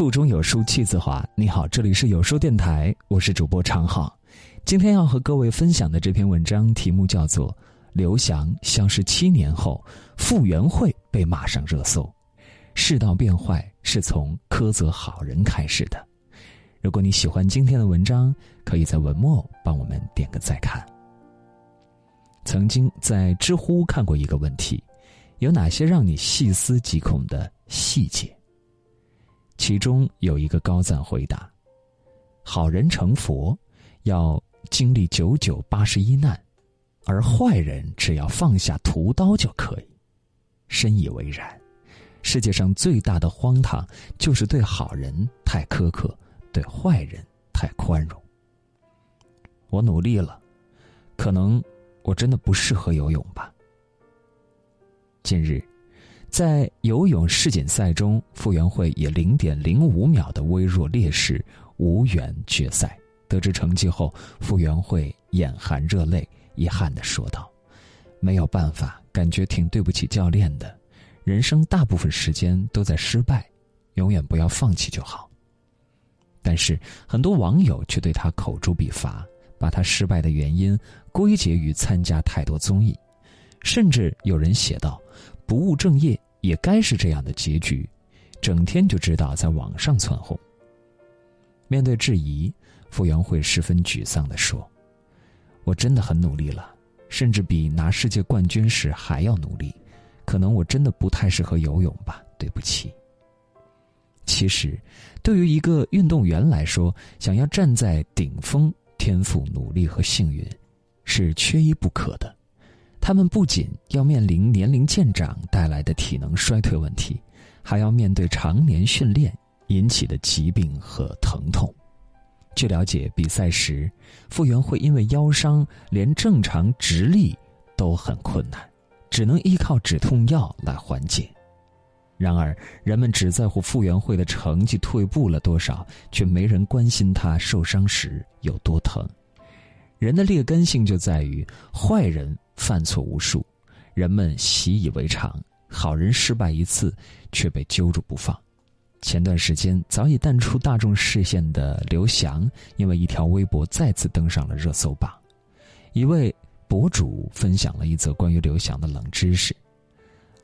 腹中有书气自华。你好，这里是有书电台，我是主播常浩。今天要和各位分享的这篇文章题目叫做《刘翔消失七年后，傅园慧被骂上热搜》。世道变坏是从苛责好人开始的。如果你喜欢今天的文章，可以在文末帮我们点个再看。曾经在知乎看过一个问题：有哪些让你细思极恐的细节？其中有一个高赞回答：“好人成佛，要经历九九八十一难，而坏人只要放下屠刀就可以。”深以为然。世界上最大的荒唐，就是对好人太苛刻，对坏人太宽容。我努力了，可能我真的不适合游泳吧。近日，在游泳世锦赛中，傅园慧以零点零五秒的微弱劣势无缘决赛。得知成绩后，傅园慧眼含热泪，遗憾的说道：“没有办法，感觉挺对不起教练的。”人生大部分时间都在失败，永远不要放弃就好。但是很多网友却对他口诛笔伐，把他失败的原因归结于参加太多综艺，甚至有人写道：“不务正业也该是这样的结局。”整天就知道在网上窜红。面对质疑，傅园慧十分沮丧地说：“我真的很努力了，甚至比拿世界冠军时还要努力。”可能我真的不太适合游泳吧，对不起。其实，对于一个运动员来说，想要站在顶峰，天赋、努力和幸运是缺一不可的。他们不仅要面临年龄渐长带来的体能衰退问题，还要面对常年训练引起的疾病和疼痛。据了解，比赛时傅园慧因为腰伤，连正常直立都很困难。只能依靠止痛药来缓解。然而，人们只在乎傅园慧的成绩退步了多少，却没人关心她受伤时有多疼。人的劣根性就在于坏人犯错无数，人们习以为常；好人失败一次，却被揪住不放。前段时间早已淡出大众视线的刘翔，因为一条微博再次登上了热搜榜。一位。博主分享了一则关于刘翔的冷知识：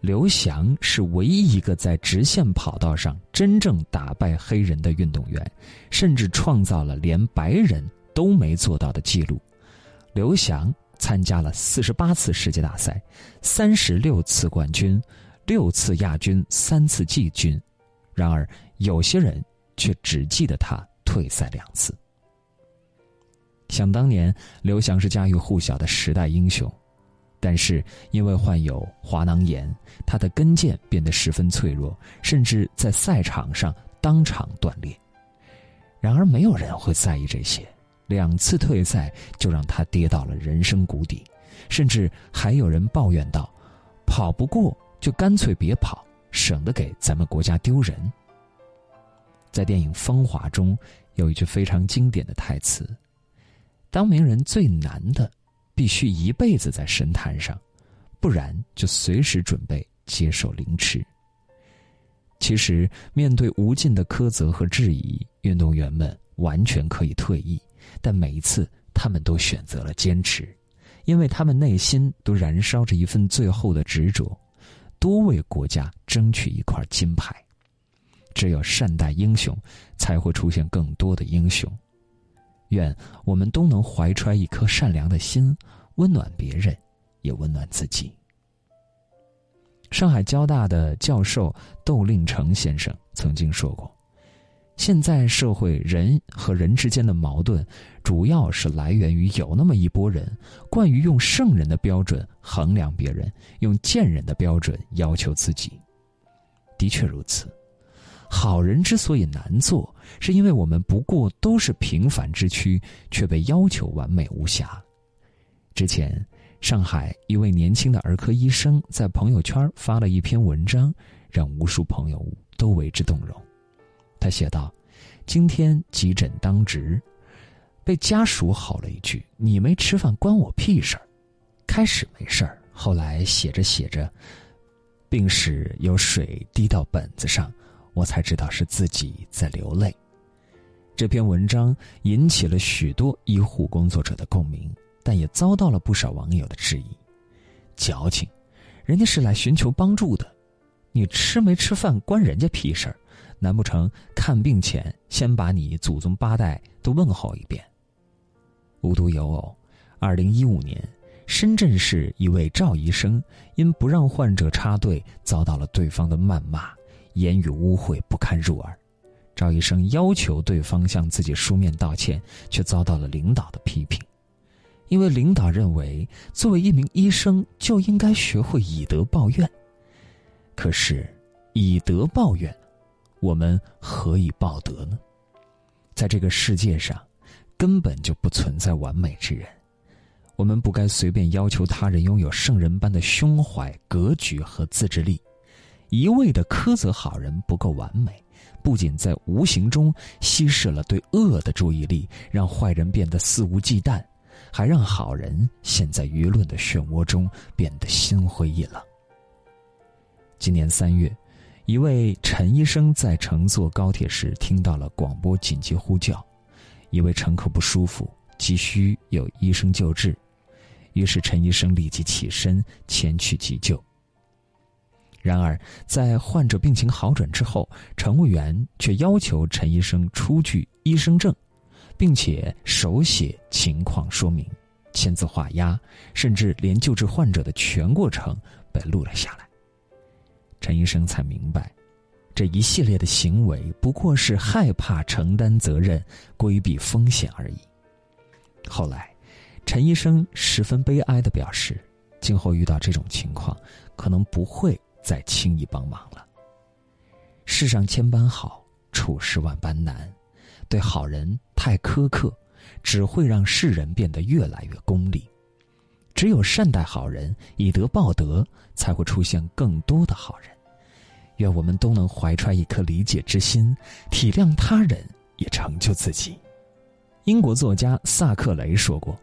刘翔是唯一一个在直线跑道上真正打败黑人的运动员，甚至创造了连白人都没做到的记录。刘翔参加了四十八次世界大赛，三十六次冠军，六次亚军，三次季军。然而，有些人却只记得他退赛两次。想当年，刘翔是家喻户晓的时代英雄，但是因为患有滑囊炎，他的跟腱变得十分脆弱，甚至在赛场上当场断裂。然而，没有人会在意这些，两次退赛就让他跌到了人生谷底，甚至还有人抱怨道：“跑不过就干脆别跑，省得给咱们国家丢人。”在电影《风华》中，有一句非常经典的台词。当名人最难的，必须一辈子在神坛上，不然就随时准备接受凌迟。其实，面对无尽的苛责和质疑，运动员们完全可以退役，但每一次他们都选择了坚持，因为他们内心都燃烧着一份最后的执着，多为国家争取一块金牌。只有善待英雄，才会出现更多的英雄。愿我们都能怀揣一颗善良的心，温暖别人，也温暖自己。上海交大的教授窦令成先生曾经说过：“现在社会人和人之间的矛盾，主要是来源于有那么一拨人惯于用圣人的标准衡量别人，用贱人的标准要求自己。”的确如此。好人之所以难做，是因为我们不过都是平凡之躯，却被要求完美无瑕。之前，上海一位年轻的儿科医生在朋友圈发了一篇文章，让无数朋友都为之动容。他写道：“今天急诊当值，被家属吼了一句：‘你没吃饭关我屁事儿。’开始没事儿，后来写着写着，病史有水滴到本子上。”我才知道是自己在流泪。这篇文章引起了许多医护工作者的共鸣，但也遭到了不少网友的质疑：矫情，人家是来寻求帮助的，你吃没吃饭关人家屁事儿？难不成看病前先把你祖宗八代都问候一遍？无独有偶，二零一五年，深圳市一位赵医生因不让患者插队，遭到了对方的谩骂，言语污秽不堪入耳。赵医生要求对方向自己书面道歉，却遭到了领导的批评，因为领导认为作为一名医生就应该学会以德报怨。可是，以德报怨，我们何以报德呢？在这个世界上，根本就不存在完美之人，我们不该随便要求他人拥有圣人般的胸怀、格局和自制力，一味的苛责好人不够完美。不仅在无形中稀释了对恶的注意力，让坏人变得肆无忌惮，还让好人陷在舆论的漩涡中变得心灰意冷。今年三月，一位陈医生在乘坐高铁时听到了广播紧急呼叫，一位乘客不舒服，急需有医生救治，于是陈医生立即起身前去急救。然而，在患者病情好转之后，乘务员却要求陈医生出具医生证，并且手写情况说明，签字画押，甚至连救治患者的全过程被录了下来。陈医生才明白，这一系列的行为不过是害怕承担责任、规避风险而已。后来，陈医生十分悲哀的表示，今后遇到这种情况，可能不会。再轻易帮忙了。世上千般好，处事万般难。对好人太苛刻，只会让世人变得越来越功利。只有善待好人，以德报德，才会出现更多的好人。愿我们都能怀揣一颗理解之心，体谅他人，也成就自己。英国作家萨克雷说过。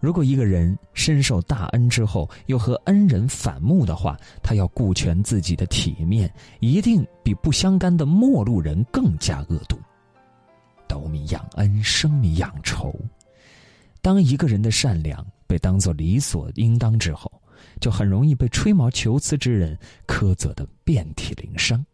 如果一个人深受大恩之后又和恩人反目的话，他要顾全自己的体面，一定比不相干的陌路人更加恶毒。斗米养恩，升米养仇。当一个人的善良被当作理所应当之后，就很容易被吹毛求疵之人苛责的遍体鳞伤。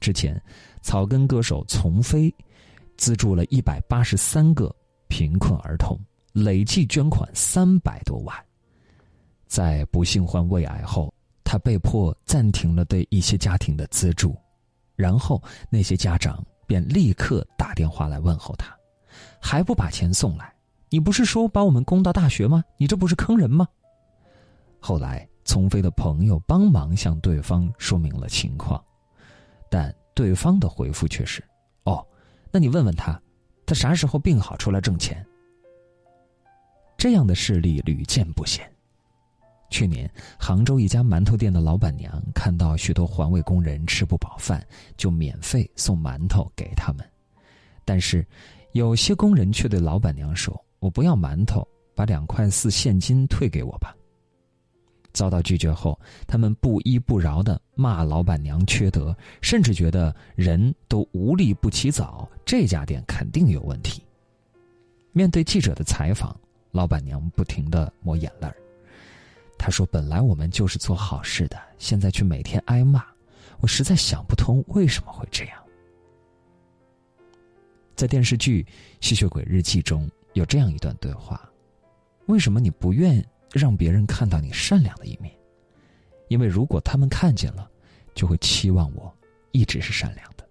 之前，草根歌手丛飞资助了一百八十三个贫困儿童。累计捐款三百多万，在不幸患胃癌后，他被迫暂停了对一些家庭的资助，然后那些家长便立刻打电话来问候他，还不把钱送来？你不是说把我们供到大学吗？你这不是坑人吗？后来，丛飞的朋友帮忙向对方说明了情况，但对方的回复却是：“哦，那你问问他，他啥时候病好出来挣钱？”这样的事例屡见不鲜。去年，杭州一家馒头店的老板娘看到许多环卫工人吃不饱饭，就免费送馒头给他们。但是，有些工人却对老板娘说：“我不要馒头，把两块四现金退给我吧。”遭到拒绝后，他们不依不饶的骂老板娘缺德，甚至觉得人都无利不起早，这家店肯定有问题。面对记者的采访。老板娘不停的抹眼泪儿，她说：“本来我们就是做好事的，现在却每天挨骂，我实在想不通为什么会这样。”在电视剧《吸血鬼日记》中有这样一段对话：“为什么你不愿让别人看到你善良的一面？因为如果他们看见了，就会期望我一直是善良的。”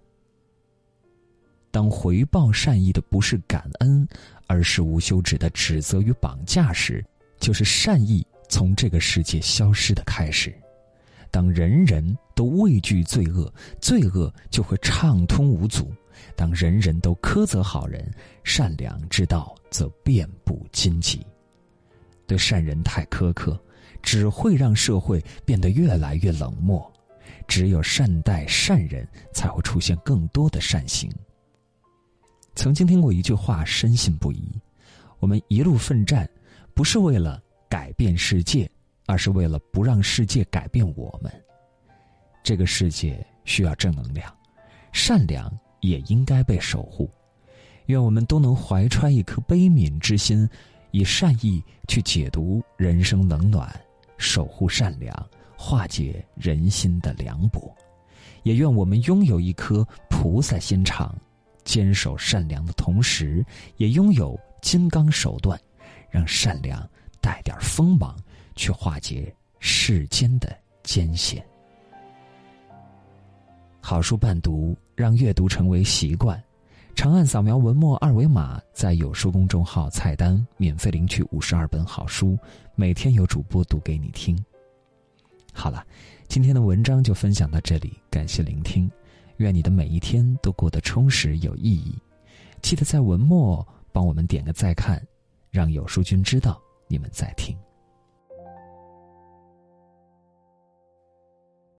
当回报善意的不是感恩，而是无休止的指责与绑架时，就是善意从这个世界消失的开始。当人人都畏惧罪恶，罪恶就会畅通无阻；当人人都苛责好人，善良之道则遍布荆棘。对善人太苛刻，只会让社会变得越来越冷漠。只有善待善人，才会出现更多的善行。曾经听过一句话，深信不疑：我们一路奋战，不是为了改变世界，而是为了不让世界改变我们。这个世界需要正能量，善良也应该被守护。愿我们都能怀揣一颗悲悯之心，以善意去解读人生冷暖，守护善良，化解人心的凉薄。也愿我们拥有一颗菩萨心肠，坚守善良的同时，也拥有金刚手段，让善良带点锋芒，去化解世间的艰险。好书伴读，让阅读成为习惯。长按扫描文末二维码，在有书公众号菜单免费领取五十二本好书，每天有主播读给你听。好了，今天的文章就分享到这里，感谢聆听，愿你的每一天都过得充实有意义。记得在文末帮我们点个再看，让有书君知道你们在听。